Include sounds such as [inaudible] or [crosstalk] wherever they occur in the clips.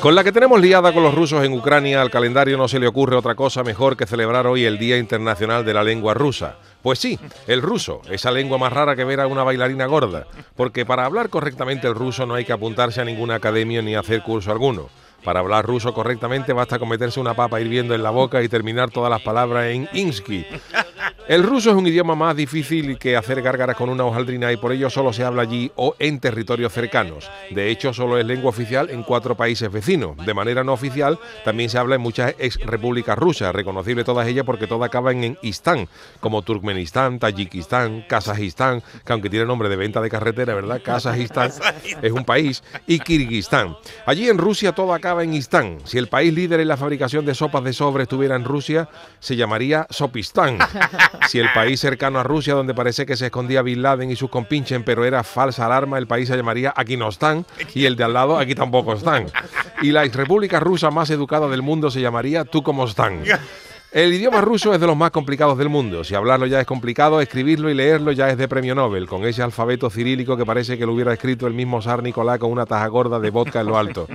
Con la que tenemos liada con los rusos en Ucrania, al calendario no se le ocurre otra cosa mejor que celebrar hoy el Día Internacional de la Lengua Rusa. Pues sí, el ruso, esa lengua más rara que ver a una bailarina gorda, porque para hablar correctamente el ruso no hay que apuntarse a ninguna academia ni hacer curso alguno. Para hablar ruso correctamente basta con meterse una papa hirviendo en la boca y terminar todas las palabras en insky. El ruso es un idioma más difícil que hacer gárgaras con una hojaldrina y por ello solo se habla allí o en territorios cercanos. De hecho, solo es lengua oficial en cuatro países vecinos. De manera no oficial, también se habla en muchas ex repúblicas rusas, reconocible todas ellas porque todas acaban en istán, como Turkmenistán, Tayikistán, Kazajistán, que aunque tiene nombre de venta de carretera, ¿verdad? Kazajistán es un país, y Kirguistán. Allí en Rusia todo acaba en istán. Si el país líder en la fabricación de sopas de sobre estuviera en Rusia, se llamaría Sopistán. Si el país cercano a Rusia, donde parece que se escondía Bin Laden y sus compinchen, pero era falsa alarma, el país se llamaría Aquí no están y el de al lado Aquí tampoco están. Y la república rusa más educada del mundo se llamaría Tú como están. El idioma ruso es de los más complicados del mundo. Si hablarlo ya es complicado, escribirlo y leerlo ya es de premio Nobel, con ese alfabeto cirílico que parece que lo hubiera escrito el mismo zar Nicolás con una taja gorda de vodka en lo alto.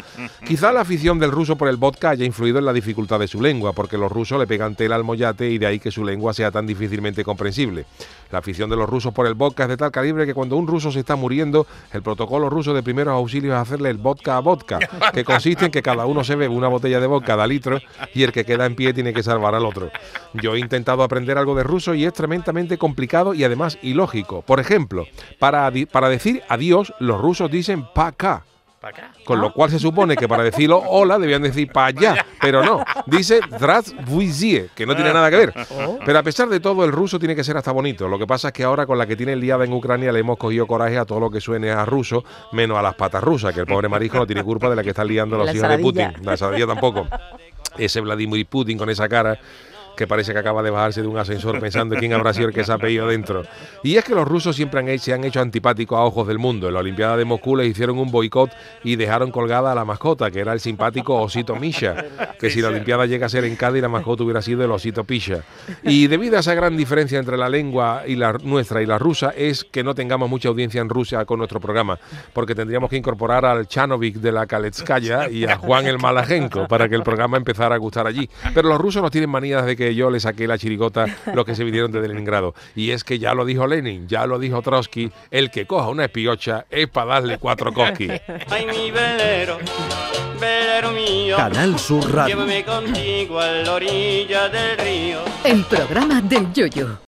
Quizá la afición del ruso por el vodka haya influido en la dificultad de su lengua, porque los rusos le pegan tela al mollate y de ahí que su lengua sea tan difícilmente comprensible. La afición de los rusos por el vodka es de tal calibre que cuando un ruso se está muriendo, el protocolo ruso de primeros auxilios es hacerle el vodka a vodka, que consiste en que cada uno se bebe una botella de vodka cada litro y el que queda en pie tiene que salvar al otro. Yo he intentado aprender algo de ruso y es tremendamente complicado y además ilógico. Por ejemplo, para, para decir adiós, los rusos dicen pa-ka. Con lo cual se supone que para decirlo hola debían decir para allá, pero no. Dice Zdravstvuyzie, que no tiene nada que ver. Pero a pesar de todo, el ruso tiene que ser hasta bonito. Lo que pasa es que ahora con la que tiene liada en Ucrania le hemos cogido coraje a todo lo que suene a ruso, menos a las patas rusas, que el pobre marijo no tiene culpa de la que están liando los hijos de Putin. La saladilla tampoco. [laughs] Ese Vladimir Putin con esa cara que parece que acaba de bajarse de un ascensor pensando quién habrá sido el que se ha pedido dentro. Y es que los rusos siempre han hecho, se han hecho antipáticos a ojos del mundo. En la Olimpiada de Moscú les hicieron un boicot y dejaron colgada a la mascota, que era el simpático Osito Misha, que si la Olimpiada llega a ser en Cádiz, la mascota hubiera sido el Osito Pisha. Y debido a esa gran diferencia entre la lengua y la nuestra y la rusa, es que no tengamos mucha audiencia en Rusia con nuestro programa, porque tendríamos que incorporar al Chanovic de la Kaletskaya y a Juan el Malajenko para que el programa empezara a gustar allí. Pero los rusos nos tienen manías de que yo le saqué la chirigota los que se vinieron de Leningrado. Y es que ya lo dijo Lenin, ya lo dijo Trotsky, el que coja una espiocha es para darle cuatro cosquis. Ay, mi velero, velero mío, Canal Sur Radio. llévame contigo a la orilla del río. El programa del Yoyo.